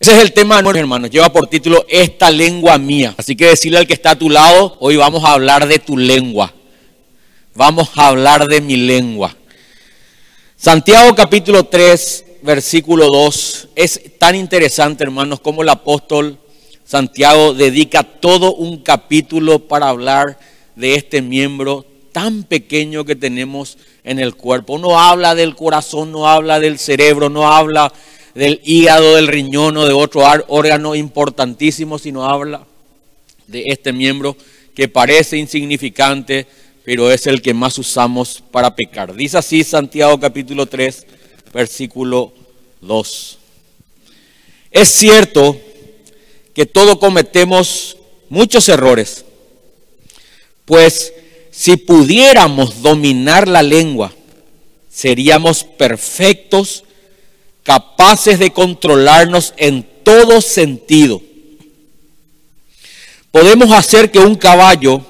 Ese es el tema, hermanos. Lleva por título Esta lengua mía. Así que decirle al que está a tu lado, hoy vamos a hablar de tu lengua. Vamos a hablar de mi lengua. Santiago capítulo 3, versículo 2. Es tan interesante, hermanos, como el apóstol Santiago dedica todo un capítulo para hablar de este miembro tan pequeño que tenemos en el cuerpo. No habla del corazón, no habla del cerebro, no habla del hígado, del riñón o de otro órgano importantísimo, sino habla de este miembro que parece insignificante, pero es el que más usamos para pecar. Dice así Santiago capítulo 3, versículo 2. Es cierto que todos cometemos muchos errores, pues si pudiéramos dominar la lengua, seríamos perfectos capaces de controlarnos en todo sentido. Podemos hacer que un caballo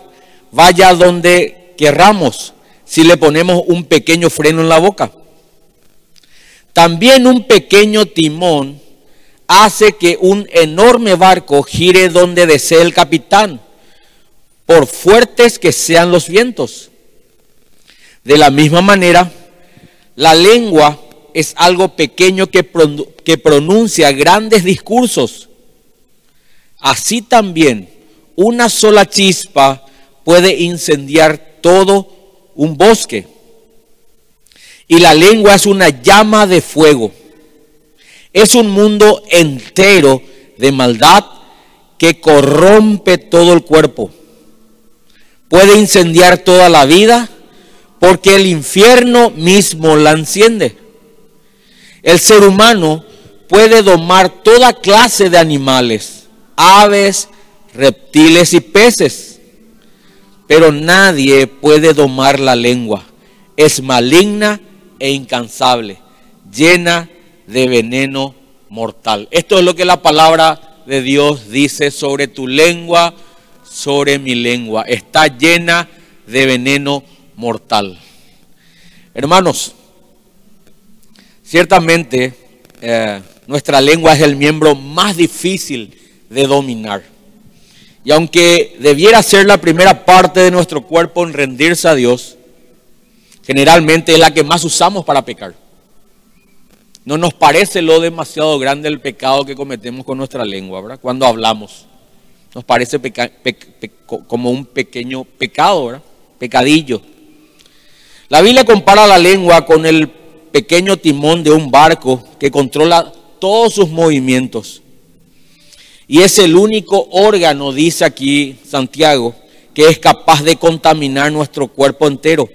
vaya donde querramos si le ponemos un pequeño freno en la boca. También un pequeño timón hace que un enorme barco gire donde desee el capitán, por fuertes que sean los vientos. De la misma manera, la lengua es algo pequeño que, que pronuncia grandes discursos. Así también, una sola chispa puede incendiar todo un bosque. Y la lengua es una llama de fuego. Es un mundo entero de maldad que corrompe todo el cuerpo. Puede incendiar toda la vida porque el infierno mismo la enciende. El ser humano puede domar toda clase de animales, aves, reptiles y peces, pero nadie puede domar la lengua. Es maligna e incansable, llena de veneno mortal. Esto es lo que la palabra de Dios dice sobre tu lengua, sobre mi lengua. Está llena de veneno mortal. Hermanos, Ciertamente, eh, nuestra lengua es el miembro más difícil de dominar. Y aunque debiera ser la primera parte de nuestro cuerpo en rendirse a Dios, generalmente es la que más usamos para pecar. No nos parece lo demasiado grande el pecado que cometemos con nuestra lengua, ¿verdad? Cuando hablamos. Nos parece como un pequeño pecado, ¿verdad? Pecadillo. La Biblia compara la lengua con el pequeño timón de un barco que controla todos sus movimientos. Y es el único órgano, dice aquí Santiago, que es capaz de contaminar nuestro cuerpo entero.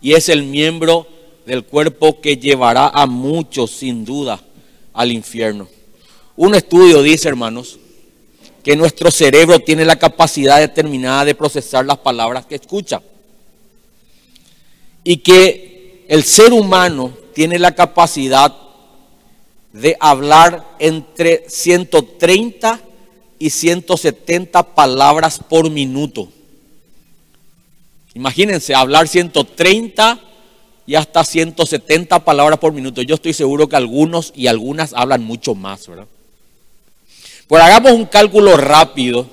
Y es el miembro del cuerpo que llevará a muchos, sin duda, al infierno. Un estudio dice, hermanos, que nuestro cerebro tiene la capacidad determinada de procesar las palabras que escucha. Y que el ser humano tiene la capacidad de hablar entre 130 y 170 palabras por minuto. Imagínense, hablar 130 y hasta 170 palabras por minuto. Yo estoy seguro que algunos y algunas hablan mucho más, ¿verdad? Pues hagamos un cálculo rápido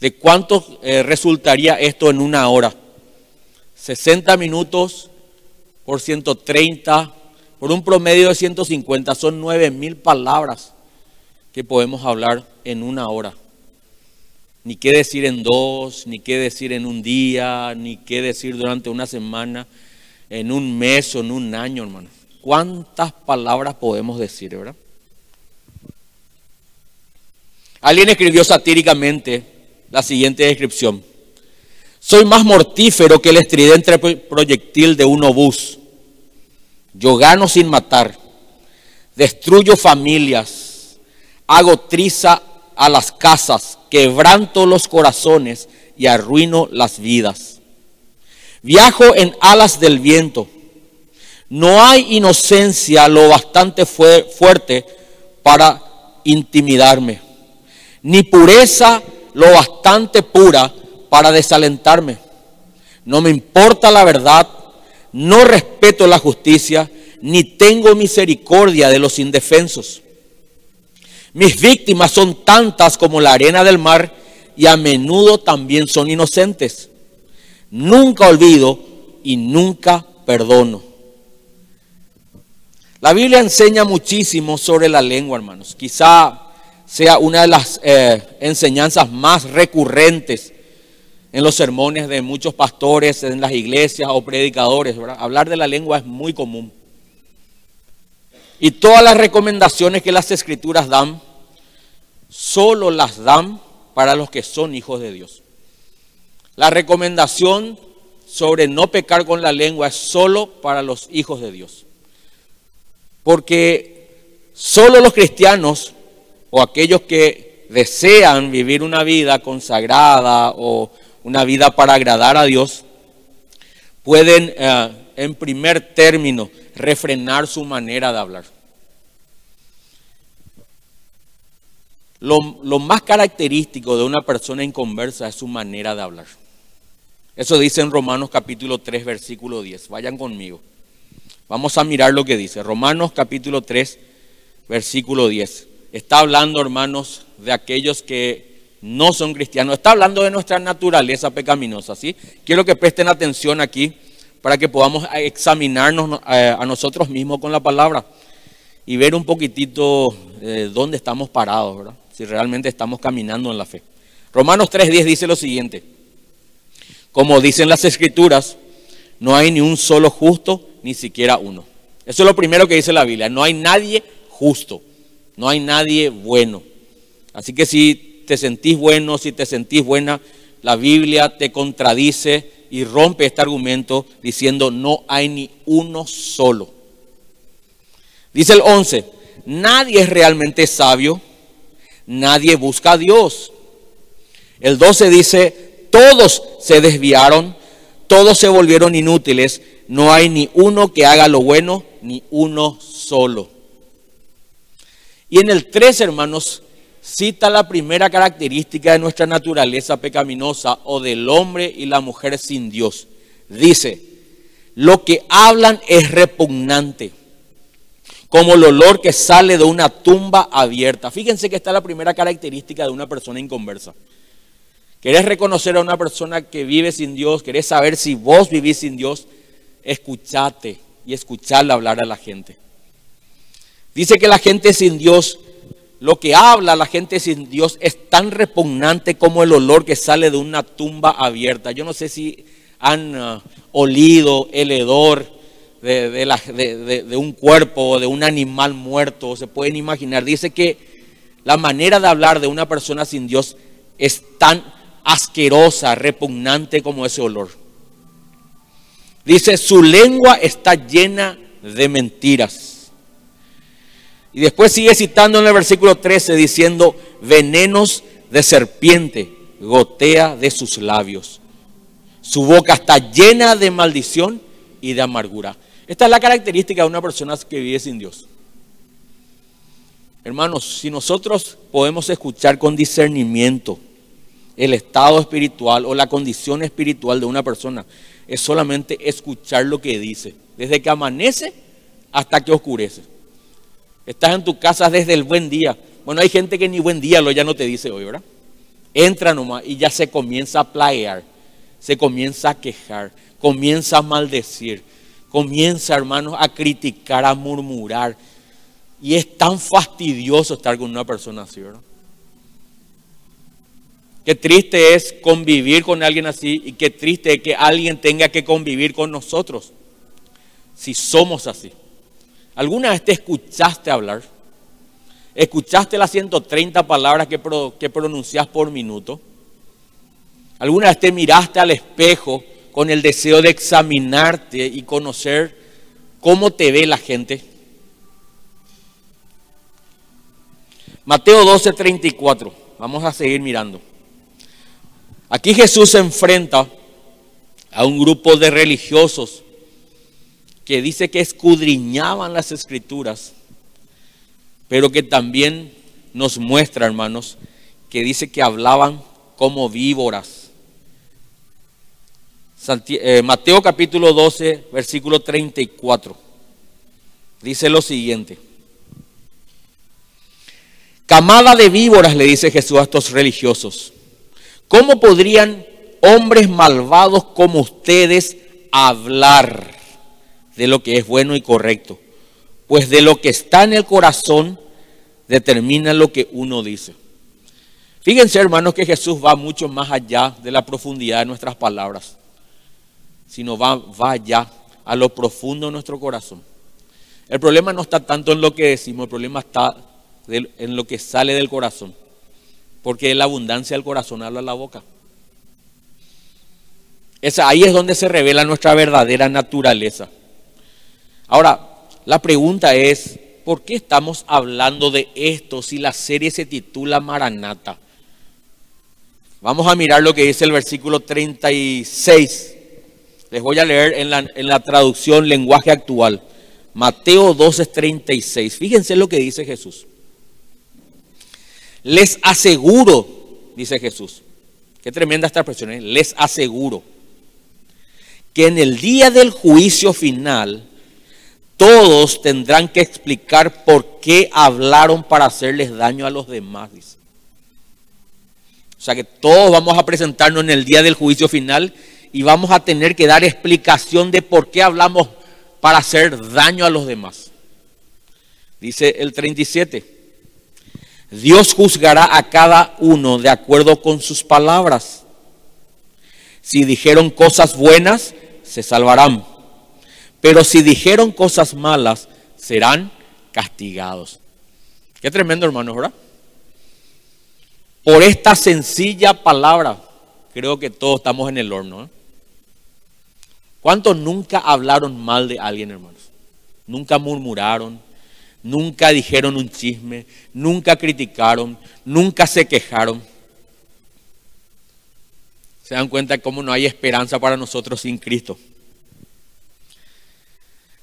de cuánto eh, resultaría esto en una hora. 60 minutos por 130, por un promedio de 150, son 9 mil palabras que podemos hablar en una hora. Ni qué decir en dos, ni qué decir en un día, ni qué decir durante una semana, en un mes o en un año, hermano. ¿Cuántas palabras podemos decir, verdad? Alguien escribió satíricamente la siguiente descripción. Soy más mortífero que el estridente proyectil de un obús. Yo gano sin matar, destruyo familias, hago triza a las casas, quebranto los corazones y arruino las vidas. Viajo en alas del viento. No hay inocencia lo bastante fuerte para intimidarme, ni pureza lo bastante pura para desalentarme. No me importa la verdad, no respeto la justicia, ni tengo misericordia de los indefensos. Mis víctimas son tantas como la arena del mar y a menudo también son inocentes. Nunca olvido y nunca perdono. La Biblia enseña muchísimo sobre la lengua, hermanos. Quizá sea una de las eh, enseñanzas más recurrentes en los sermones de muchos pastores, en las iglesias o predicadores. Hablar de la lengua es muy común. Y todas las recomendaciones que las escrituras dan, solo las dan para los que son hijos de Dios. La recomendación sobre no pecar con la lengua es solo para los hijos de Dios. Porque solo los cristianos o aquellos que desean vivir una vida consagrada o una vida para agradar a Dios, pueden eh, en primer término refrenar su manera de hablar. Lo, lo, más característico de una persona inconversa es su manera de hablar. Eso dice en Romanos capítulo 3, versículo 10. Vayan conmigo. Vamos a mirar lo que dice. Romanos capítulo 3, versículo 10. Está hablando, hermanos, de aquellos que no son cristianos. Está hablando de nuestra naturaleza pecaminosa, ¿sí? Quiero que presten atención aquí para que podamos examinarnos eh, a nosotros mismos con la palabra y ver un poquitito eh, dónde estamos parados, ¿verdad? Si realmente estamos caminando en la fe. Romanos 3.10 dice lo siguiente. Como dicen las escrituras, no hay ni un solo justo, ni siquiera uno. Eso es lo primero que dice la Biblia. No hay nadie justo, no hay nadie bueno. Así que si te sentís bueno, si te sentís buena, la Biblia te contradice y rompe este argumento diciendo no hay ni uno solo. Dice el 11, nadie es realmente sabio, nadie busca a Dios. El 12 dice, todos se desviaron, todos se volvieron inútiles, no hay ni uno que haga lo bueno, ni uno solo. Y en el 3, hermanos, cita la primera característica de nuestra naturaleza pecaminosa o del hombre y la mujer sin Dios. Dice, lo que hablan es repugnante, como el olor que sale de una tumba abierta. Fíjense que está la primera característica de una persona inconversa. ¿Querés reconocer a una persona que vive sin Dios? ¿Querés saber si vos vivís sin Dios? Escuchate y escucharle hablar a la gente. Dice que la gente sin Dios lo que habla la gente sin Dios es tan repugnante como el olor que sale de una tumba abierta. Yo no sé si han uh, olido el hedor de, un cuerpo o de un animal muerto, se pueden imaginar. Dice que la manera de hablar de una persona sin Dios es tan asquerosa, repugnante como ese olor. Dice, su lengua está llena de mentiras. Y después sigue citando en el versículo 13 diciendo, venenos de serpiente gotea de sus labios. Su boca está llena de maldición y de amargura. Esta es la característica de una persona que vive sin Dios. Hermanos, si nosotros podemos escuchar con discernimiento el estado espiritual o la condición espiritual de una persona, es solamente escuchar lo que dice, desde que amanece hasta que oscurece. Estás en tu casa desde el buen día. Bueno, hay gente que ni buen día lo ya no te dice hoy, ¿verdad? Entra nomás y ya se comienza a plaguear, se comienza a quejar, comienza a maldecir, comienza, hermanos, a criticar, a murmurar. Y es tan fastidioso estar con una persona así, ¿verdad? Qué triste es convivir con alguien así y qué triste es que alguien tenga que convivir con nosotros si somos así. ¿Alguna vez te escuchaste hablar? ¿Escuchaste las 130 palabras que, que pronuncias por minuto? ¿Alguna vez te miraste al espejo con el deseo de examinarte y conocer cómo te ve la gente? Mateo 12, 34. Vamos a seguir mirando. Aquí Jesús se enfrenta a un grupo de religiosos que dice que escudriñaban las escrituras, pero que también nos muestra, hermanos, que dice que hablaban como víboras. Eh, Mateo capítulo 12, versículo 34. Dice lo siguiente. Camada de víboras, le dice Jesús a estos religiosos. ¿Cómo podrían hombres malvados como ustedes hablar de lo que es bueno y correcto? Pues de lo que está en el corazón determina lo que uno dice. Fíjense, hermanos, que Jesús va mucho más allá de la profundidad de nuestras palabras, sino va, va allá, a lo profundo de nuestro corazón. El problema no está tanto en lo que decimos, el problema está en lo que sale del corazón. Porque la abundancia del corazón habla la boca. ahí es donde se revela nuestra verdadera naturaleza. Ahora, la pregunta es, ¿por qué estamos hablando de esto si la serie se titula Maranata? Vamos a mirar lo que dice el versículo 36. Les voy a leer en la, en la traducción lenguaje actual. Mateo 12:36. Fíjense lo que dice Jesús. Les aseguro, dice Jesús, qué tremenda esta expresión, ¿eh? les aseguro que en el día del juicio final todos tendrán que explicar por qué hablaron para hacerles daño a los demás. O sea que todos vamos a presentarnos en el día del juicio final y vamos a tener que dar explicación de por qué hablamos para hacer daño a los demás. Dice el 37. Dios juzgará a cada uno de acuerdo con sus palabras. Si dijeron cosas buenas, se salvarán. Pero si dijeron cosas malas, serán castigados. Qué tremendo, hermanos, ¿verdad? Por esta sencilla palabra, creo que todos estamos en el horno. ¿eh? ¿Cuántos nunca hablaron mal de alguien, hermanos? Nunca murmuraron, nunca dijeron un chisme, nunca criticaron, nunca se quejaron. Se dan cuenta cómo no hay esperanza para nosotros sin Cristo.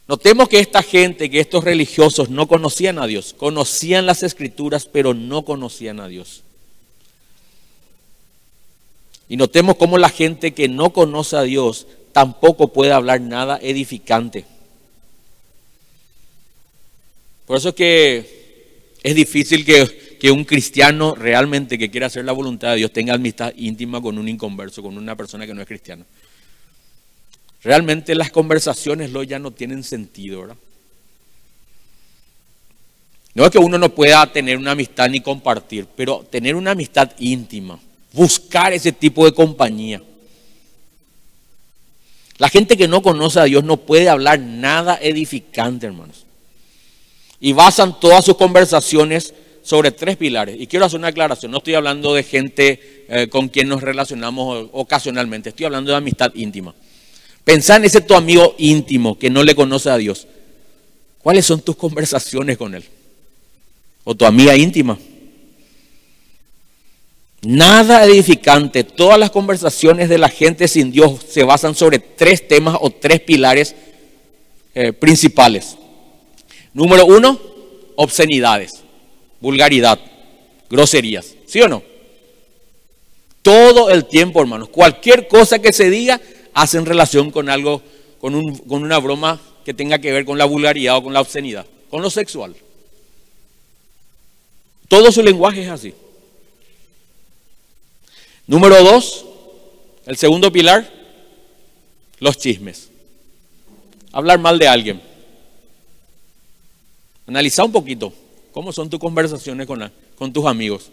Notemos que esta gente, que estos religiosos no conocían a Dios, conocían las escrituras, pero no conocían a Dios. Y notemos cómo la gente que no conoce a Dios tampoco puede hablar nada edificante. Por eso es que es difícil que, que, un cristiano realmente que quiera hacer la voluntad de Dios tenga amistad íntima con un inconverso, con una persona que no es cristiana. Realmente las conversaciones lo ya no tienen sentido, ¿verdad? No es que uno no pueda tener una amistad ni compartir, pero tener una amistad íntima, buscar ese tipo de compañía. La gente que no conoce a Dios no puede hablar nada edificante, hermanos y basan todas sus conversaciones sobre tres pilares. Y quiero hacer una aclaración, no estoy hablando de gente eh, con quien nos relacionamos ocasionalmente, estoy hablando de amistad íntima. Pensá en ese tu amigo íntimo que no le conoce a Dios. ¿Cuáles son tus conversaciones con él? O tu amiga íntima. Nada edificante. Todas las conversaciones de la gente sin Dios se basan sobre tres temas o tres pilares eh, principales. Número uno, obscenidades, vulgaridad, groserías. ¿Sí o no? Todo el tiempo, hermanos. Cualquier cosa que se diga hace en relación con algo, con, con una broma que tenga que ver con la vulgaridad o con la obscenidad, con lo sexual. Todo su lenguaje es así. Número dos, el segundo pilar, los chismes. Hablar mal de alguien. Analiza un poquito cómo son tus conversaciones con, con tus amigos.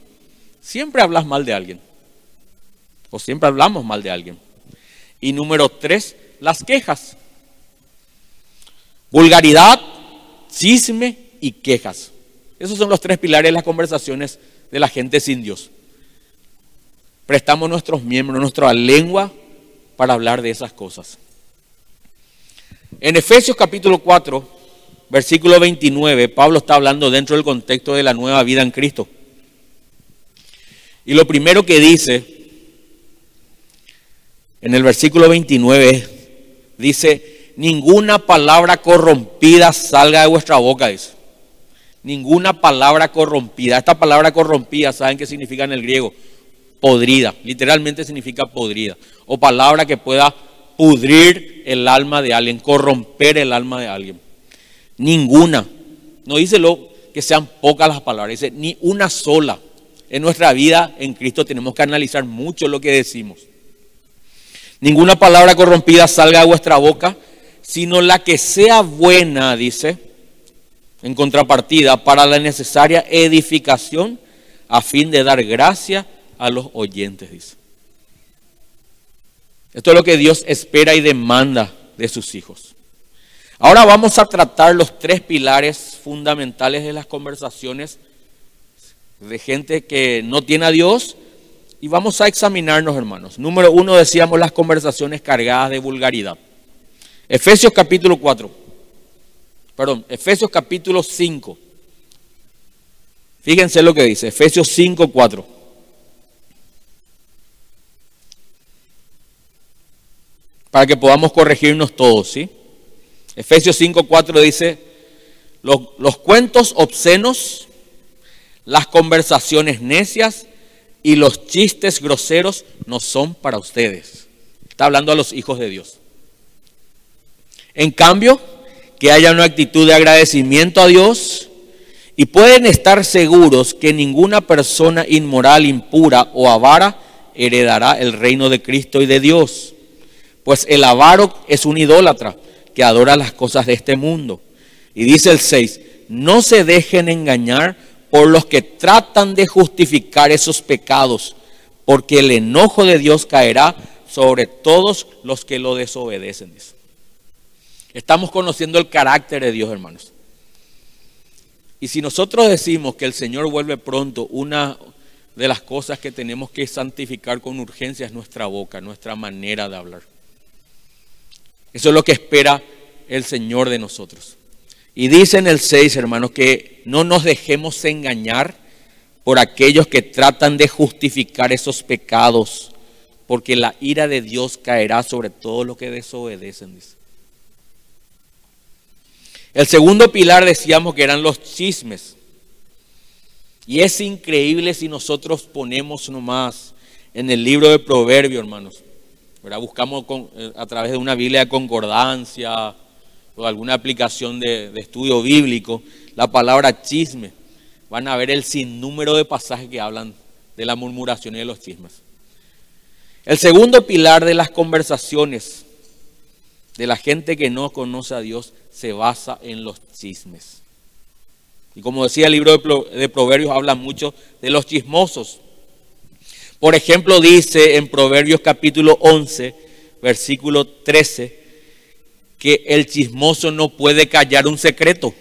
Siempre hablas mal de alguien. O siempre hablamos mal de alguien. Y número tres, las quejas. Vulgaridad, chisme y quejas. Esos son los tres pilares de las conversaciones de la gente sin Dios. Prestamos nuestros miembros, nuestra lengua para hablar de esas cosas. En Efesios capítulo 4, versículo 29, Pablo está hablando dentro del contexto de la nueva vida en Cristo. Y lo primero que dice en el versículo 29 dice, ninguna palabra corrompida salga de vuestra boca, dice. Ninguna palabra corrompida. Esta palabra corrompida, ¿saben qué significa en el griego? Podrida. Literalmente significa podrida. O palabra que pueda pudrir el alma de alguien, corromper el alma de alguien. Ninguna. No dice lo, que sean pocas las palabras, dice, ni una sola. En nuestra vida en Cristo tenemos que analizar mucho lo que decimos. Ninguna palabra corrompida salga de vuestra boca, sino la que sea buena, dice, en contrapartida, para la necesaria edificación a fin de dar gracia a los oyentes, dice. Esto es lo que Dios espera y demanda de sus hijos. Ahora vamos a tratar los tres pilares fundamentales de las conversaciones de gente que no tiene a Dios y vamos a examinarnos, hermanos. Número uno, decíamos las conversaciones cargadas de vulgaridad. Efesios capítulo 4. Perdón, Efesios capítulo 5. Fíjense lo que dice, Efesios 5, 4. Para que podamos corregirnos todos, ¿sí? Efesios 5, 4 dice, los, los cuentos obscenos, las conversaciones necias y los chistes groseros no son para ustedes. Está hablando a los hijos de Dios. En cambio, que haya una actitud de agradecimiento a Dios y pueden estar seguros que ninguna persona inmoral, impura o avara heredará el reino de Cristo y de Dios. Pues el avaro es un idólatra que adora las cosas de este mundo. Y dice el 6, no se dejen engañar por los que tratan de justificar esos pecados, porque el enojo de Dios caerá sobre todos los que lo desobedecen. Estamos conociendo el carácter de Dios, hermanos. Y si nosotros decimos que el Señor vuelve pronto, una de las cosas que tenemos que santificar con urgencia es nuestra boca, nuestra manera de hablar. Eso es lo que espera el Señor de nosotros. Y dice en el 6, hermanos, que no nos dejemos engañar por aquellos que tratan de justificar esos pecados, porque la ira de Dios caerá sobre todos los que desobedecen. El segundo pilar decíamos que eran los chismes. Y es increíble si nosotros ponemos nomás en el libro de Proverbios, hermanos. Buscamos eh, a través de una Biblia de concordancia o alguna aplicación de estudio bíblico la palabra chisme. Van a ver el sinnúmero de pasajes que hablan de la murmuración y de los chismes. El segundo pilar de las conversaciones de la gente que no conoce a Dios se basa en los chismes. Y como decía el libro de Proverbios, habla mucho de los chismosos. Por ejemplo, dice en Proverbios capítulo 11, versículo 13, que el chismoso no puede callar un secreto.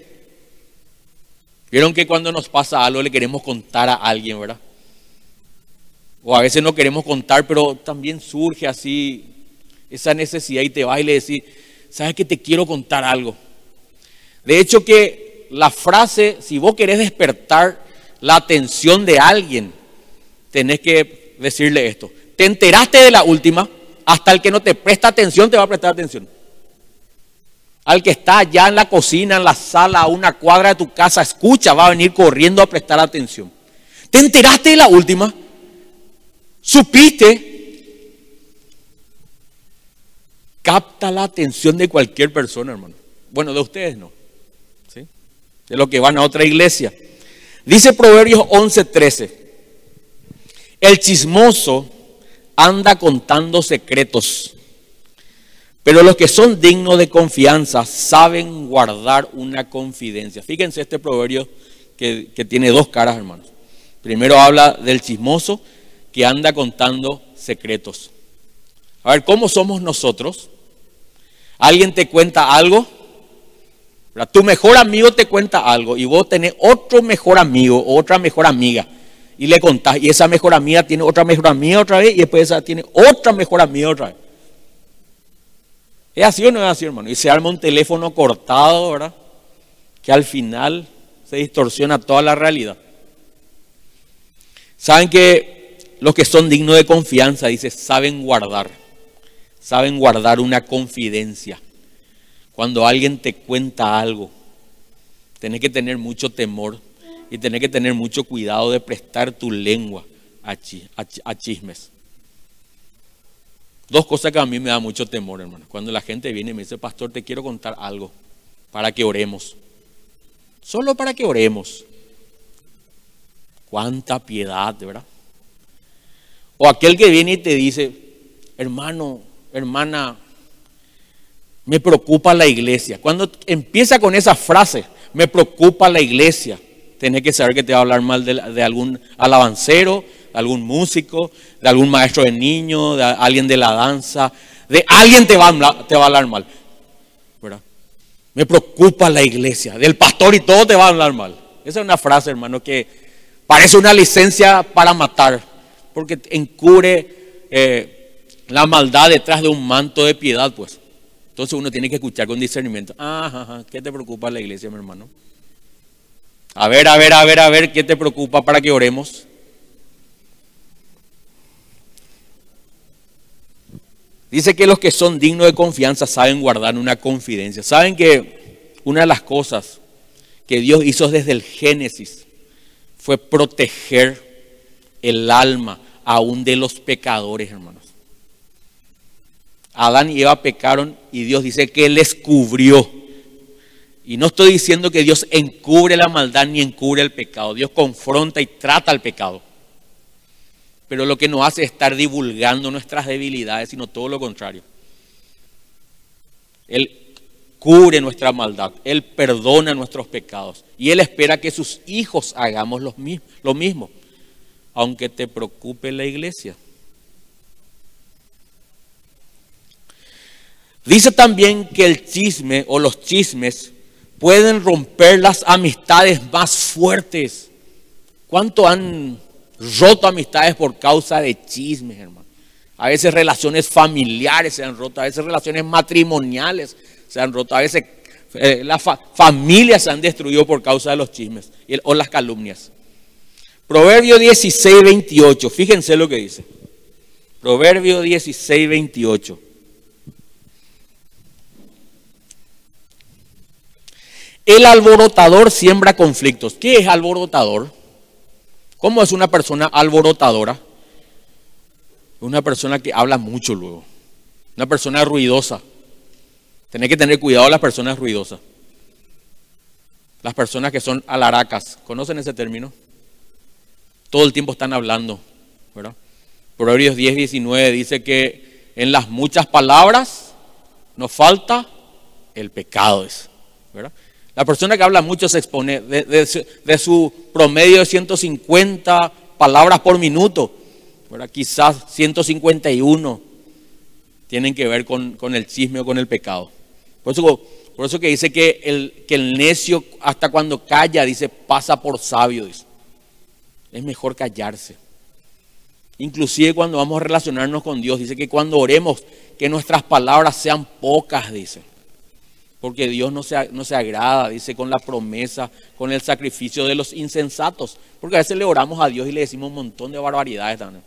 Vieron que cuando nos pasa algo le queremos contar a alguien, ¿verdad? O a veces no queremos contar, pero también surge así esa necesidad y te vas y le decís, ¿sabes que te quiero contar algo? De hecho que la frase, si vos querés despertar la atención de alguien, tenés que decirle esto. Te enteraste de la última, hasta el que no te presta atención te va a prestar atención. Al que está allá en la cocina, en la sala, a una cuadra de tu casa, escucha, va a venir corriendo a prestar atención. ¿Te enteraste de la última? ¿Supiste? Capta la atención de cualquier persona, hermano. Bueno, de ustedes no de los que van a otra iglesia. Dice Proverbios 11:13, el chismoso anda contando secretos, pero los que son dignos de confianza saben guardar una confidencia. Fíjense este proverbio que, que tiene dos caras, hermanos. Primero habla del chismoso que anda contando secretos. A ver, ¿cómo somos nosotros? ¿Alguien te cuenta algo? Tu mejor amigo te cuenta algo y vos tenés otro mejor amigo otra mejor amiga y le contás y esa mejor amiga tiene otra mejor amiga otra vez y después esa tiene otra mejor amiga otra vez. ¿Es así o no es así, hermano? Y se arma un teléfono cortado, ¿verdad? Que al final se distorsiona toda la realidad. Saben que los que son dignos de confianza, dice, saben guardar, saben guardar una confidencia. Cuando alguien te cuenta algo, tenés que tener mucho temor y tenés que tener mucho cuidado de prestar tu lengua a, chismes. Dos cosas que a mí me da mucho temor, hermano. Cuando la gente viene y me dice, pastor, te quiero contar algo para que oremos. solo para que oremos. Cuánta piedad, ¿verdad? O aquel que viene y te dice, hermano, hermana, me preocupa la iglesia. Cuando empieza con esa frase, me preocupa la iglesia, tenés que saber que te va a hablar mal de, algún alabancero, de algún músico, de algún maestro de niño, de alguien de la danza, de alguien te va a, hablar mal. ¿verdad? Me preocupa la iglesia, del pastor y todo te va a hablar mal. Esa es una frase, hermano, que parece una licencia para matar, porque encubre eh, la maldad detrás de un manto de piedad, pues. Entonces uno tiene que escuchar con discernimiento. Ajá, ¿qué te preocupa la iglesia, mi hermano? A ver, a ver, a ver, a ver, ¿qué te preocupa para que oremos? Dice que los que son dignos de confianza saben guardar una confidencia. Saben que una de las cosas que Dios hizo desde el Génesis fue proteger el alma aún de los pecadores, hermanos. Adán y Eva pecaron y Dios dice que les cubrió. Y no estoy diciendo que Dios encubre la maldad ni encubre el pecado. Dios confronta y trata el pecado pero lo que nos hace es estar divulgando nuestras debilidades, sino todo lo contrario. Él cubre nuestra maldad, Él perdona nuestros pecados y Él espera que sus hijos hagamos lo mismo, aunque te preocupe la iglesia. Dice también que el chisme o los chismes pueden romper las amistades más fuertes. ¿Cuánto han roto amistades por causa de chismes, hermano. A veces relaciones familiares se han roto, a veces relaciones matrimoniales se han roto, a veces eh, las familias se han destruido por causa de los chismes o las calumnias. Proverbio 16, 28, fíjense lo que dice. Proverbio 16, 28. El alborotador siembra conflictos. ¿Qué es alborotador? ¿Cómo es una persona alborotadora? Una persona que habla mucho luego. Una persona ruidosa. Tenés que tener cuidado las personas ruidosas. Las personas que son alaracas. ¿Conocen ese término? Todo el tiempo están hablando. ¿verdad? Proverbios 10, 19 dice que en las muchas palabras nos falta el pecado. ¿verdad? La persona que habla mucho se expone de, su promedio de 150 palabras por minuto. Quizás 151 tienen que ver con, el chisme o con el pecado. Por eso, por eso que dice que el, que el necio hasta cuando calla, dice, pasa por sabio. Es mejor callarse. Inclusive cuando vamos a relacionarnos con Dios, dice que cuando oremos, que nuestras palabras sean pocas, dice. Porque Dios no se, no se agrada, dice, con la promesa, con el sacrificio de los insensatos. Porque a veces le oramos a Dios y le decimos un montón de barbaridades también.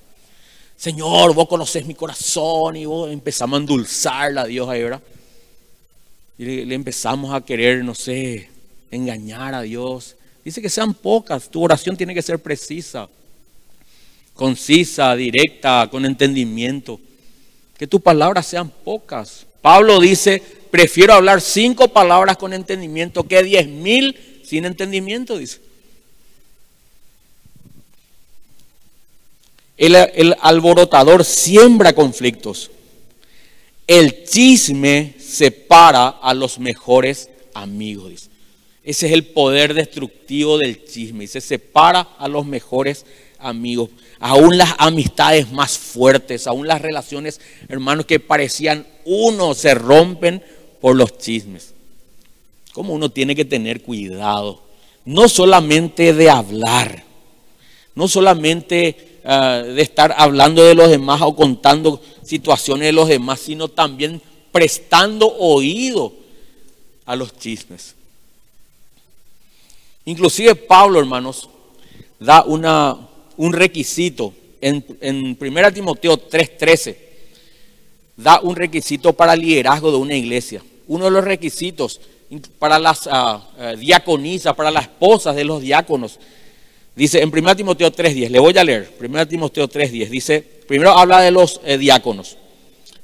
Señor, vos conoces mi corazón y vos empezamos a endulzarla a Dios ahí, ¿verdad? Y le, empezamos a querer, no sé, engañar a Dios. Dice que sean pocas, tu oración tiene que ser precisa, concisa, directa, con entendimiento. Que tus palabras sean pocas. Pablo dice, prefiero hablar cinco palabras con entendimiento que diez mil sin entendimiento, dice. El, alborotador siembra conflictos. El chisme separa a los mejores amigos. Ese es el poder destructivo del chisme. Se separa a los mejores amigos. Aún las amistades más fuertes, aún las relaciones, hermanos, que parecían uno, se rompen por los chismes. Como uno tiene que tener cuidado, no solamente de hablar, no solamente ah, de estar hablando de los demás o contando situaciones de los demás, sino también prestando oído a los chismes. Inclusive Pablo, hermanos, da una, un requisito en, en 1 Timoteo 3:13, da un requisito para liderazgo de una iglesia uno de los requisitos para las ah, diaconisas, para las esposas de los diáconos. Dice en 1 Timoteo 3.10, le voy a leer, 1 Timoteo 3.10, dice, primero habla de los eh, diáconos.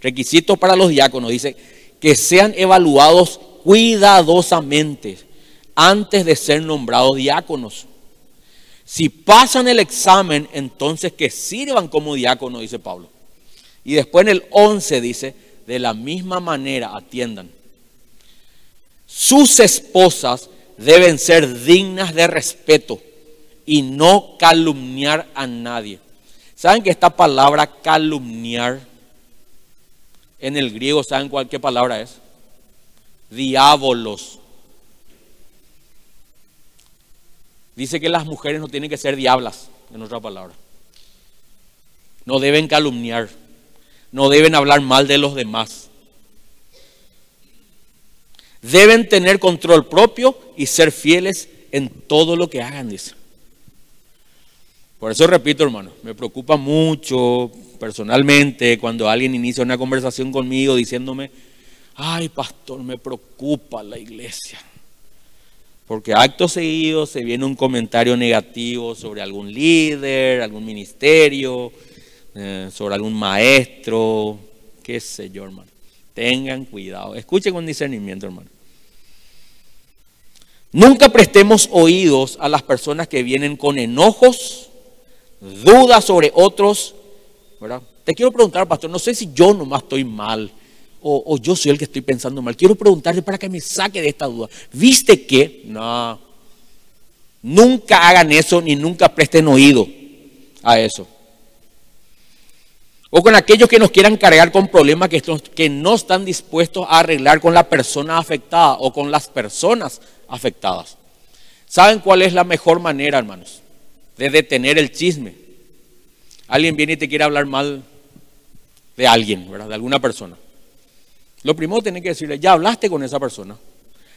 Requisitos para los diáconos, dice, que sean evaluados cuidadosamente antes de ser nombrados diáconos. Si pasan el examen, entonces que sirvan como diáconos, dice Pablo. Y después en el 11 dice, de la misma manera atiendan. Sus esposas deben ser dignas de respeto y no calumniar a nadie. ¿Saben que esta palabra calumniar en el griego, ¿saben cuál qué palabra es? Diábolos. Dice que las mujeres no tienen que ser diablas, en otra palabra. No deben calumniar, no deben hablar mal de los demás. Deben tener control propio y ser fieles en todo lo que hagan, dice. Por eso repito, hermano, me preocupa mucho personalmente cuando alguien inicia una conversación conmigo diciéndome, ay pastor, me preocupa la iglesia. Porque acto seguido se viene un comentario negativo sobre algún líder, algún ministerio, eh, sobre algún maestro, qué sé yo, hermano. Tengan cuidado. Escuchen con discernimiento, hermano. Nunca prestemos oídos a las personas que vienen con enojos, dudas sobre otros. Te quiero preguntar, pastor, no sé si yo nomás estoy mal o, yo soy el que estoy pensando mal. Quiero preguntarle para que me saque de esta duda. ¿Viste que? No. Nunca hagan eso ni nunca presten oído a eso. O con aquellos que nos quieran cargar con problemas que, que no están dispuestos a arreglar con la persona afectada o con las personas afectadas. ¿Saben cuál es la mejor manera, hermanos, de detener el chisme? Alguien viene y te quiere hablar mal de alguien, ¿verdad? De alguna persona. Lo primero tiene que decirle, ya hablaste con esa persona.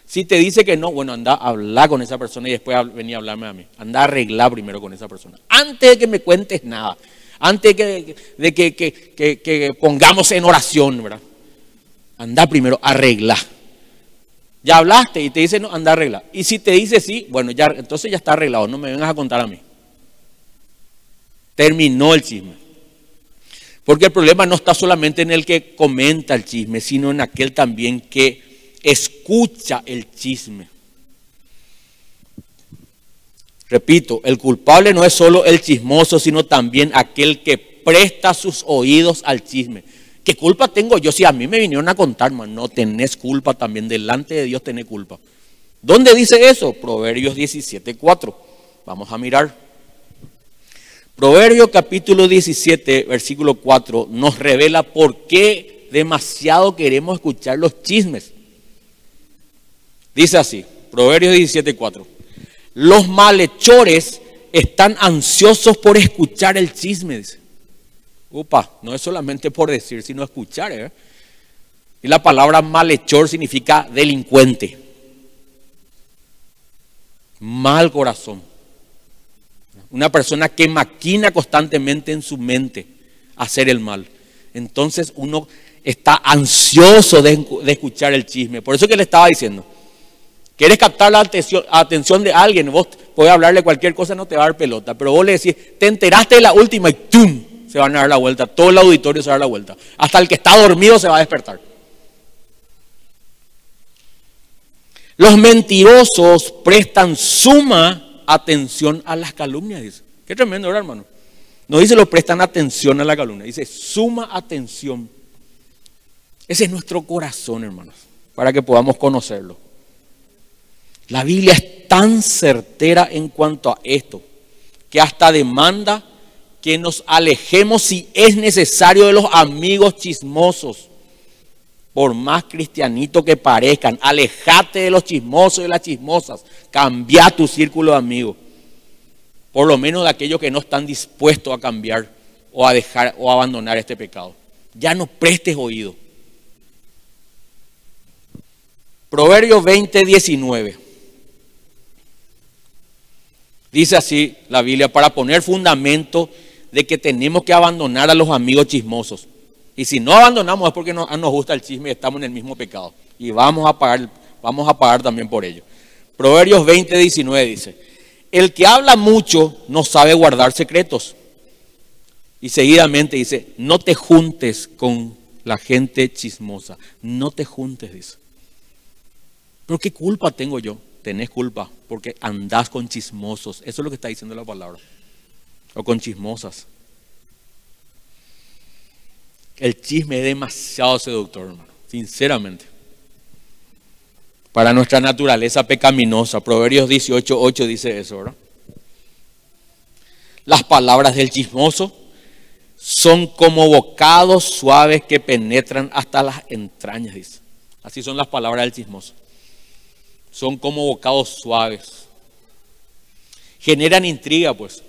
Si te dice que no, bueno, anda a hablar con esa persona y después venía a hablarme a mí. Anda a arreglar primero con esa persona. Antes de que me cuentes nada antes de que, pongamos en oración, ¿verdad? Anda primero, arregla. Ya hablaste y te dice no, anda arregla. Y si te dice sí, bueno, ya, entonces ya está arreglado, no me vengas a contar a mí. Terminó el chisme. Porque el problema no está solamente en el que comenta el chisme, sino en aquel también que escucha el chisme. Repito, el culpable no es solo el chismoso, sino también aquel que presta sus oídos al chisme. ¿Qué culpa tengo yo si a mí me vinieron a contar, man? No tenés culpa también, delante de Dios tenés culpa. ¿Dónde dice eso? Proverbios 17, 4. Vamos a mirar. Proverbios capítulo 17, versículo 4, nos revela por qué demasiado queremos escuchar los chismes. Dice así, Proverbios 17, 4. Los malhechores están ansiosos por escuchar el chisme. Upa, no es solamente por decir, sino escuchar. ¿eh? Y la palabra malhechor significa delincuente. Mal corazón. Una persona que maquina constantemente en su mente hacer el mal. Entonces uno está ansioso de, de escuchar el chisme. Por eso que le estaba diciendo. Quieres captar la atención, de alguien, vos podés hablarle cualquier cosa, no te va a dar pelota. Pero vos le decís, te enteraste de la última y ¡tum! Se van a dar la vuelta. Todo el auditorio se va a dar la vuelta. Hasta el que está dormido se va a despertar. Los mentirosos prestan suma atención a las calumnias, dice. Qué tremendo, ¿verdad, hermano? No dice lo prestan atención a la calumnia, dice suma atención. Ese es nuestro corazón, hermanos, para que podamos conocerlo. La Biblia es tan certera en cuanto a esto que hasta demanda que nos alejemos si es necesario de los amigos chismosos. Por más cristianitos que parezcan, alejate de los chismosos y de las chismosas. Cambia tu círculo de amigos. Por lo menos de aquellos que no están dispuestos a cambiar o a dejar o abandonar este pecado. Ya no prestes oído. Proverbios 20, 19. Dice así la Biblia, para poner fundamento de que tenemos que abandonar a los amigos chismosos. Y si no abandonamos es porque no, nos gusta el chisme y estamos en el mismo pecado. Y vamos a pagar, vamos a pagar también por ello. Proverbios 20, 19 dice, el que habla mucho no sabe guardar secretos. Y seguidamente dice, no te juntes con la gente chismosa. No te juntes, dice. Pero ¿qué culpa tengo yo? Tenés culpa porque andás con chismosos. Eso es lo que está diciendo la palabra. O con chismosas. El chisme es demasiado seductor, hermano. Sinceramente. Para nuestra naturaleza pecaminosa. Proverbios 18.8 dice eso, ¿verdad? Las palabras del chismoso son como bocados suaves que penetran hasta las entrañas, dice. Así son las palabras del chismoso. Son como bocados suaves. Generan intriga, pues.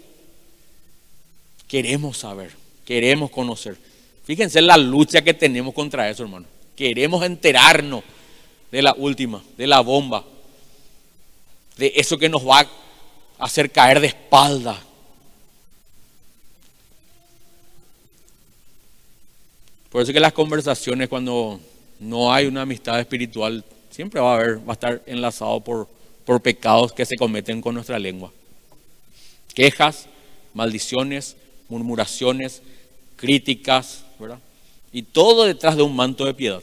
Queremos saber, queremos conocer. Fíjense la lucha que tenemos contra eso, hermano. Queremos enterarnos de la última, de la bomba, de eso que nos va a hacer caer de espalda. Por eso que las conversaciones cuando no hay una amistad espiritual, siempre va a haber, va a estar enlazado por, por pecados que se cometen con nuestra lengua. Quejas, maldiciones, murmuraciones, críticas, ¿verdad? Y todo detrás de un manto de piedad.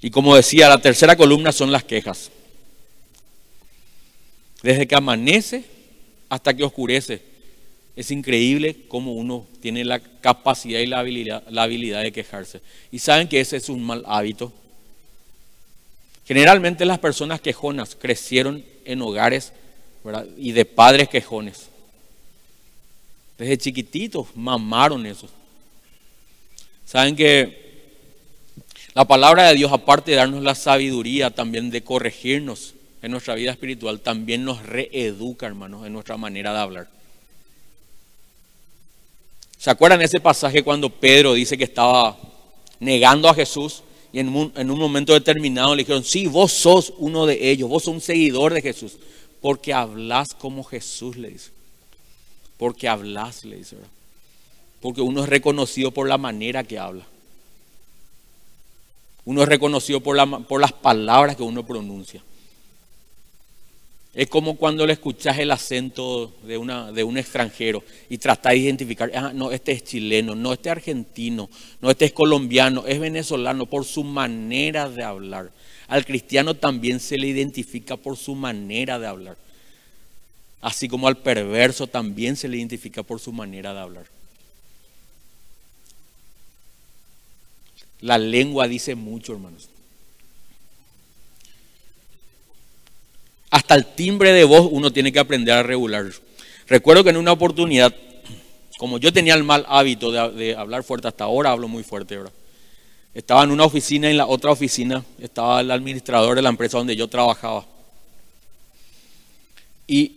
Y como decía, la tercera columna son las quejas. Desde que amanece hasta que oscurece es increíble cómo uno tiene la capacidad y la habilidad, la habilidad de quejarse. Y saben que ese es un mal hábito. Generalmente las personas quejonas crecieron en hogares y de padres quejones. Desde chiquititos mamaron eso. Saben que la palabra de Dios, aparte de darnos la sabiduría también de corregirnos en nuestra vida espiritual, también nos reeduca, hermanos, en nuestra manera de hablar. ¿Se acuerdan ese pasaje cuando Pedro dice que estaba negando a Jesús y en un, en un, momento determinado le dijeron, sí, vos sos uno de ellos, vos sos un seguidor de Jesús, porque hablas como Jesús le dice. Porque hablas, le dice. Porque uno es reconocido por la manera que habla. Uno es reconocido por, la, por las palabras que uno pronuncia. Es como cuando le escuchas el acento de, un extranjero y tratas de identificar, ah, no, este es chileno, no, este es argentino, no, este es colombiano, es venezolano, por su manera de hablar. Al cristiano también se le identifica por su manera de hablar. Así como al perverso también se le identifica por su manera de hablar. La lengua dice mucho, hermanos. Hasta el timbre de voz uno tiene que aprender a regular. Recuerdo que en una oportunidad, como yo tenía el mal hábito de, hablar fuerte, hasta ahora hablo muy fuerte, ¿verdad? Estaba en una oficina, en la otra oficina estaba el administrador de la empresa donde yo trabajaba. Y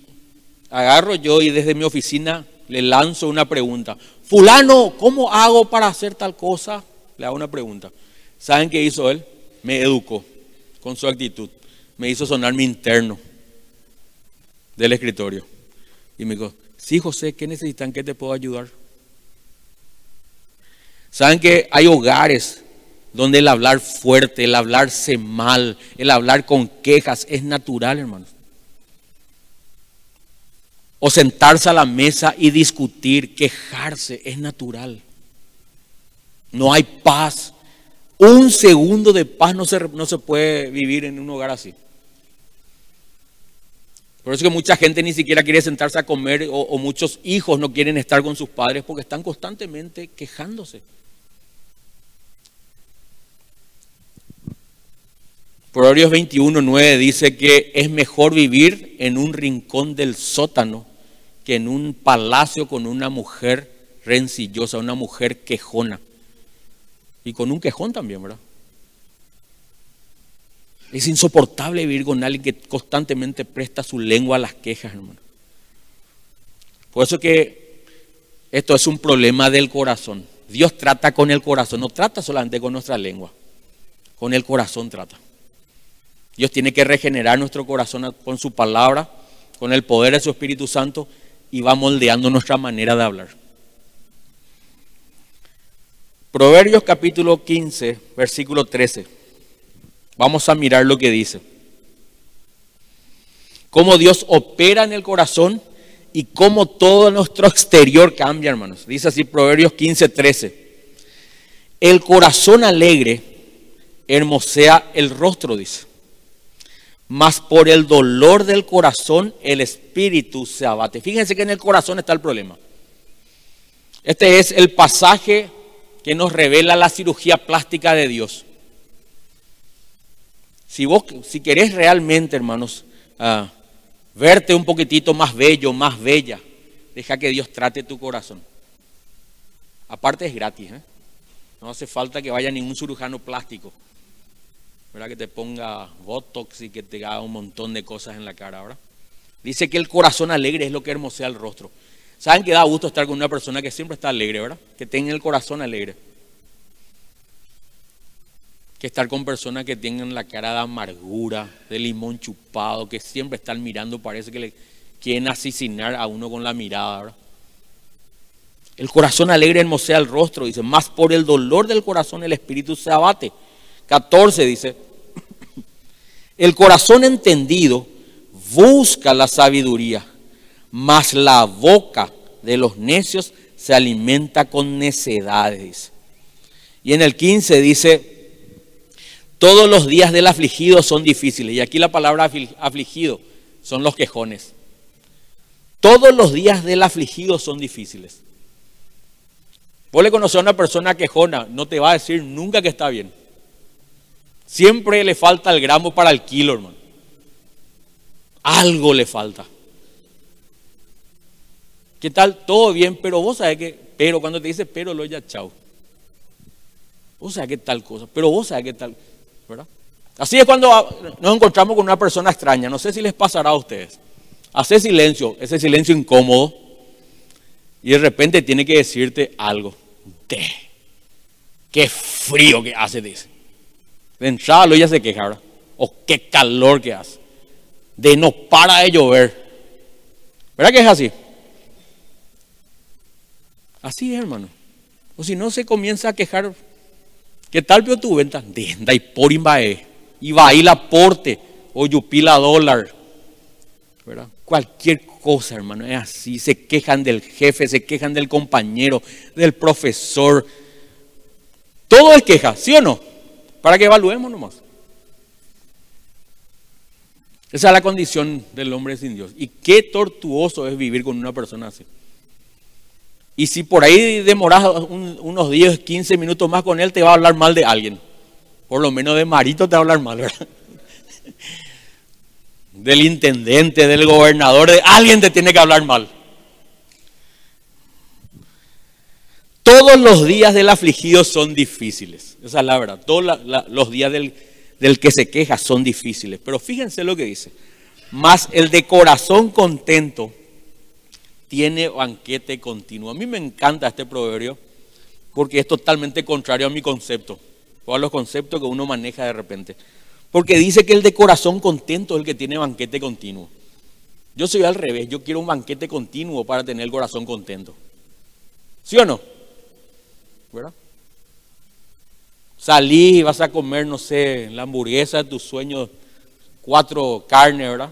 agarro yo y desde mi oficina le lanzo una pregunta. Fulano, ¿cómo hago para hacer tal cosa? Le hago una pregunta. ¿Saben qué hizo él? Me educó con su actitud me hizo sonar mi interno del escritorio. Y me dijo, sí, José, ¿qué necesitan? ¿Qué te puedo ayudar? Saben que hay hogares donde el hablar fuerte, el hablarse mal, el hablar con quejas es natural, hermanos. O sentarse a la mesa y discutir, quejarse, es natural. No hay paz. Un segundo de paz no se, no se puede vivir en un hogar así. Por eso que mucha gente ni siquiera quiere sentarse a comer o, muchos hijos no quieren estar con sus padres porque están constantemente quejándose. Proverbios 21, 9 dice que es mejor vivir en un rincón del sótano que en un palacio con una mujer rencillosa, una mujer quejona. Y con un quejón también, ¿verdad? Es insoportable vivir con alguien que constantemente presta su lengua a las quejas, hermano. Por eso que esto es un problema del corazón. Dios trata con el corazón, no trata solamente con nuestra lengua, con el corazón trata. Dios tiene que regenerar nuestro corazón con su palabra, con el poder de su Espíritu Santo y va moldeando nuestra manera de hablar. Proverbios capítulo 15, versículo 13. Vamos a mirar lo que dice. Cómo Dios opera en el corazón y cómo todo nuestro exterior cambia, hermanos. Dice así Proverbios 15, 13. El corazón alegre hermosea el rostro, dice. Mas por el dolor del corazón el espíritu se abate. Fíjense que en el corazón está el problema. Este es el pasaje que nos revela la cirugía plástica de Dios. Si vos, si querés realmente, hermanos, ah, verte un poquitito más bello, más bella, deja que Dios trate tu corazón. Aparte es gratis, ¿eh? no hace falta que vaya ningún cirujano plástico. ¿verdad? Que te ponga botox y que te haga un montón de cosas en la cara, ¿verdad? Dice que el corazón alegre es lo que hermosea el rostro. ¿Saben que da gusto estar con una persona que siempre está alegre, ¿verdad? Que tenga el corazón alegre. Que estar con personas que tengan la cara de amargura, de limón chupado, que siempre están mirando, parece que le quieren asesinar a uno con la mirada, ¿verdad? El corazón alegre hermosea el rostro, dice, más por el dolor del corazón el espíritu se abate. 14 dice, el corazón entendido busca la sabiduría, mas la boca de los necios se alimenta con necedades. Y en el 15 dice, todos los días del afligido son difíciles. Y aquí la palabra afligido son los quejones. Todos los días del afligido son difíciles. Vos le conoces a una persona quejona, no te va a decir nunca que está bien. Siempre le falta el gramo para el kilo, hermano. Algo le falta. ¿Qué tal? Todo bien, pero vos sabés que, pero cuando te dice pero, lo ya chao. Vos sabés qué tal cosa, pero vos sabés qué tal. Así es cuando nos encontramos con una persona extraña. No sé si les pasará a ustedes. Hace silencio, ese silencio incómodo, y de repente tiene que decirte algo. De, qué frío que hace, dice. De entrada lo ya se queja. O qué calor que hace. De no para de llover. ¿Verdad que es así? Así es, hermano. O si no se comienza a quejar, ¿qué tal vio tu venta? De y por imbae. Y va ahí la porte. O yupila dólar. ¿Verdad? Cualquier cosa, hermano, es así. Se quejan del jefe, se quejan del compañero, del profesor. Todo es queja, ¿sí o no? Para que evaluemos nomás. Esa es la condición del hombre sin Dios. Y qué tortuoso es vivir con una persona así. Y si por ahí demoras unos 10, 15 minutos más con él, te va a hablar mal de alguien. Por lo menos de Marito te hablar mal, ¿verdad? Del intendente, del gobernador, de alguien te tiene que hablar mal. Todos los días del afligido son difíciles. Esa es la verdad. Todos los días del, del que se queja son difíciles. Pero fíjense lo que dice. Más el de corazón contento tiene banquete continuo. A mí me encanta este proverbio porque es totalmente contrario a mi concepto a los conceptos que uno maneja de repente. Porque dice que el de corazón contento es el que tiene banquete continuo. Yo soy al revés, yo quiero un banquete continuo para tener el corazón contento. ¿Sí o no? ¿verdad? Salí y vas a comer, no sé, la hamburguesa de tus sueños, cuatro carnes, ¿verdad?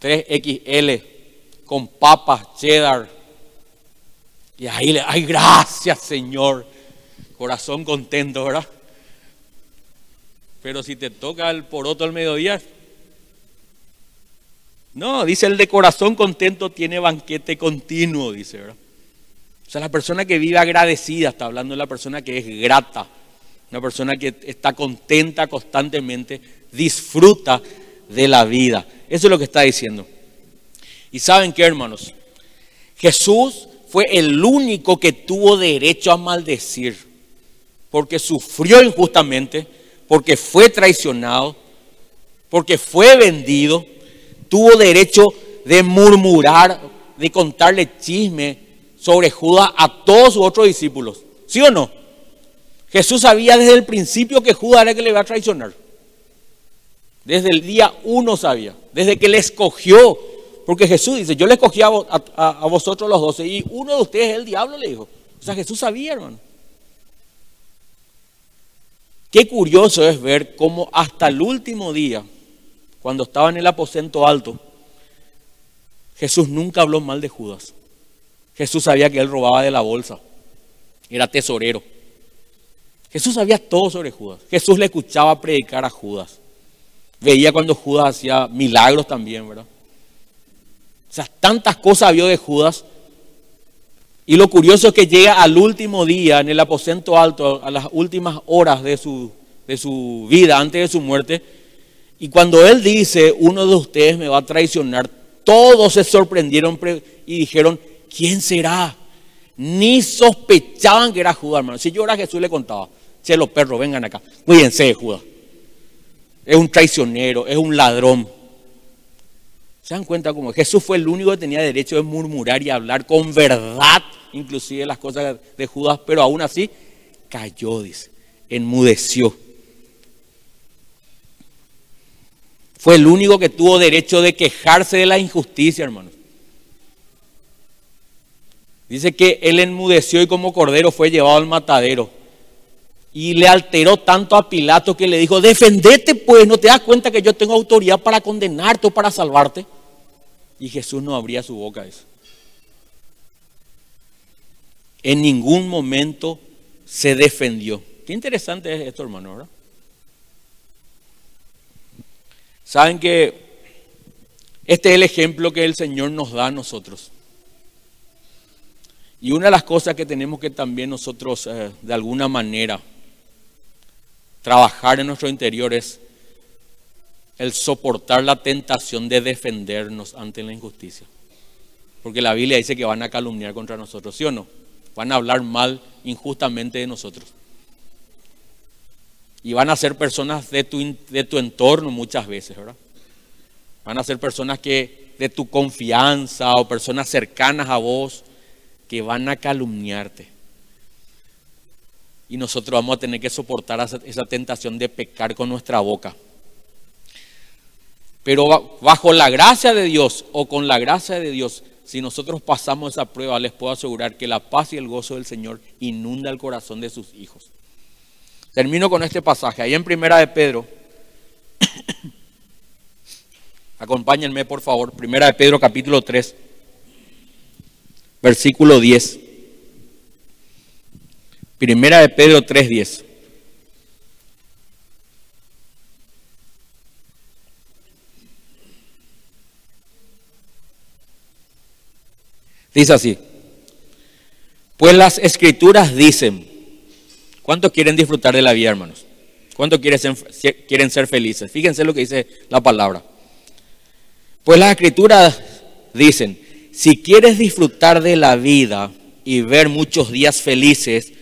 3XL con papas, cheddar. Y ahí le, ay, gracias Señor. Corazón contento, ¿verdad? Pero si te toca el poroto al mediodía, no, dice el de corazón contento tiene banquete continuo, dice, ¿verdad? O sea, la persona que vive agradecida, está hablando de la persona que es grata, una persona que está contenta constantemente, disfruta de la vida. Eso es lo que está diciendo. Y saben qué, hermanos, Jesús fue el único que tuvo derecho a maldecir, porque sufrió injustamente, porque fue traicionado, porque fue vendido, tuvo derecho de murmurar, de contarle chisme sobre Judas a todos sus otros discípulos. ¿Sí o no? Jesús sabía desde el principio que Judas era el que le iba a traicionar. Desde el día uno sabía, desde que le escogió. Porque Jesús dice, yo le escogí a, vosotros los doce y uno de ustedes es el diablo, le dijo. O sea, Jesús sabía, hermano. Qué curioso es ver cómo hasta el último día, cuando estaba en el aposento alto, Jesús nunca habló mal de Judas. Jesús sabía que él robaba de la bolsa. Era tesorero. Jesús sabía todo sobre Judas. Jesús le escuchaba predicar a Judas. Veía cuando Judas hacía milagros también, ¿verdad? O sea, tantas cosas vio de Judas. Y lo curioso es que llega al último día, en el aposento alto, a las últimas horas de su, de su vida, antes de su muerte. Y cuando él dice, uno de ustedes me va a traicionar, todos se sorprendieron y dijeron, ¿quién será? Ni sospechaban que era Judas, hermano. Si yo era Jesús le contaba, che, los perros, vengan acá, cuídense de Judas. Es un traicionero, es un ladrón. ¿Se dan cuenta cómo Jesús fue el único que tenía derecho de murmurar y hablar con verdad, inclusive las cosas de Judas, pero aún así cayó, dice, enmudeció. Fue el único que tuvo derecho de quejarse de la injusticia, hermanos. Dice que él enmudeció y como cordero fue llevado al matadero. Y le alteró tanto a Pilato que le dijo, defendete pues, ¿no te das cuenta que yo tengo autoridad para condenarte o para salvarte? Y Jesús no abría su boca a eso. En ningún momento se defendió. Qué interesante es esto, hermano. Saben que este es el ejemplo que el Señor nos da a nosotros. Y una de las cosas que tenemos que también nosotros, eh, de alguna manera, trabajar en nuestro interior es el soportar la tentación de defendernos ante la injusticia. Porque la Biblia dice que van a calumniar contra nosotros, ¿sí o no? Van a hablar mal injustamente de nosotros. Y van a ser personas de tu, de tu entorno muchas veces, ¿verdad? Van a ser personas que de tu confianza o personas cercanas a vos que van a calumniarte. Y nosotros vamos a tener que soportar esa tentación de pecar con nuestra boca. Pero bajo la gracia de Dios o con la gracia de Dios, si nosotros pasamos esa prueba, les puedo asegurar que la paz y el gozo del Señor inunda el corazón de sus hijos. Termino con este pasaje. Ahí en Primera de Pedro. Acompáñenme, por favor. Primera de Pedro, capítulo 3, versículo 10. Primera de Pedro 3, 10. Dice así, pues las escrituras dicen, ¿cuántos quieren disfrutar de la vida, hermanos? ¿Cuántos quieren ser, felices? Fíjense lo que dice la palabra. Pues las escrituras dicen, si quieres disfrutar de la vida y ver muchos días felices,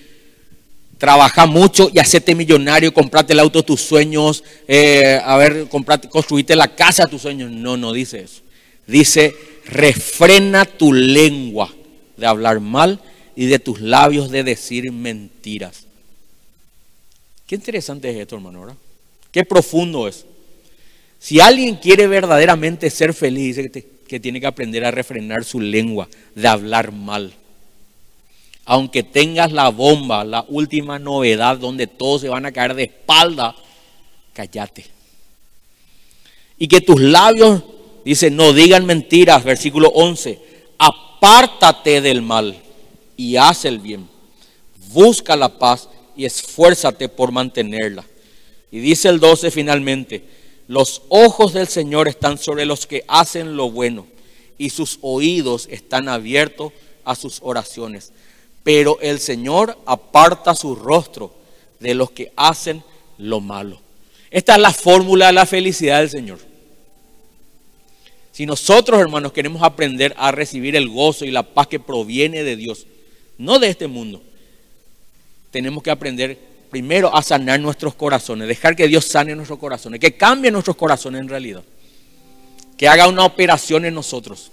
trabaja mucho y hacete millonario, comprate el auto de tus sueños, eh, a ver, comprate, construirte la casa de tus sueños. No, no dice eso. Dice, refrena tu lengua de hablar mal y de tus labios de decir mentiras. Qué interesante es esto, hermano, ¿verdad? Qué profundo es. Si alguien quiere verdaderamente ser feliz, dice que, que tiene que aprender a refrenar su lengua de hablar mal. Aunque tengas la bomba, la última novedad donde todos se van a caer de espalda, cállate. Y que tus labios Dice, no digan mentiras, versículo 11. Apártate del mal y haz el bien. Busca la paz y esfuérzate por mantenerla. Y dice el 12 finalmente, los ojos del Señor están sobre los que hacen lo bueno y sus oídos están abiertos a sus oraciones. Pero el Señor aparta su rostro de los que hacen lo malo. Esta es la fórmula de la felicidad del Señor. Si nosotros, hermanos, queremos aprender a recibir el gozo y la paz que proviene de Dios, no de este mundo, tenemos que aprender primero a sanar nuestros corazones, dejar que Dios sane nuestros corazones, que cambie nuestros corazones en realidad, que haga una operación en nosotros.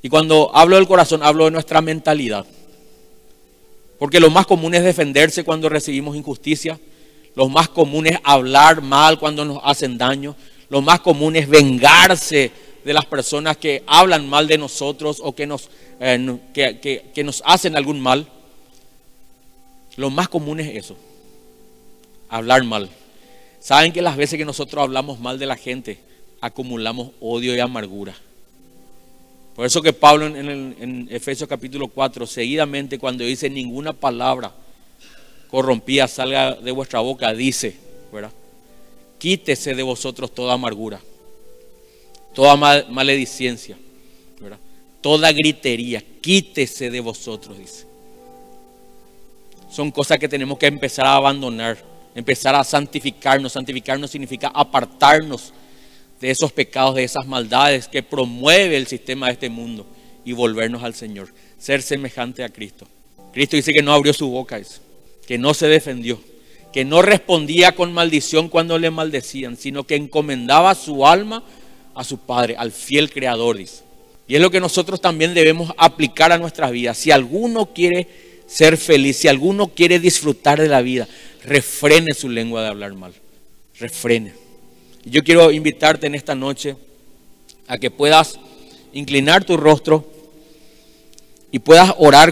Y cuando hablo del corazón, hablo de nuestra mentalidad. Porque lo más común es defenderse cuando recibimos injusticia. Lo más común es hablar mal cuando nos hacen daño lo más común es vengarse de las personas que hablan mal de nosotros o que nos, eh, que, nos hacen algún mal. Lo más común es eso, hablar mal. Saben que las veces que nosotros hablamos mal de la gente, acumulamos odio y amargura. Por eso que Pablo en, en Efesios capítulo 4, seguidamente cuando dice ninguna palabra corrompida salga de vuestra boca, dice, ¿verdad? Quítese de vosotros toda amargura, toda maledicencia, ¿verdad? Toda gritería, quítese de vosotros, dice. Son cosas que tenemos que empezar a abandonar, empezar a santificarnos. Santificarnos significa apartarnos de esos pecados, de esas maldades que promueve el sistema de este mundo y volvernos al Señor, ser semejante a Cristo. Cristo dice que no abrió su boca, que no se defendió, que no respondía con maldición cuando le maldecían, sino que encomendaba su alma a su Padre, al fiel Creador, dice. Y es lo que nosotros también debemos aplicar a nuestras vidas. Si alguno quiere ser feliz, si alguno quiere disfrutar de la vida, refrene su lengua de hablar mal. Refrene. Yo quiero invitarte en esta noche a que puedas inclinar tu rostro y puedas orar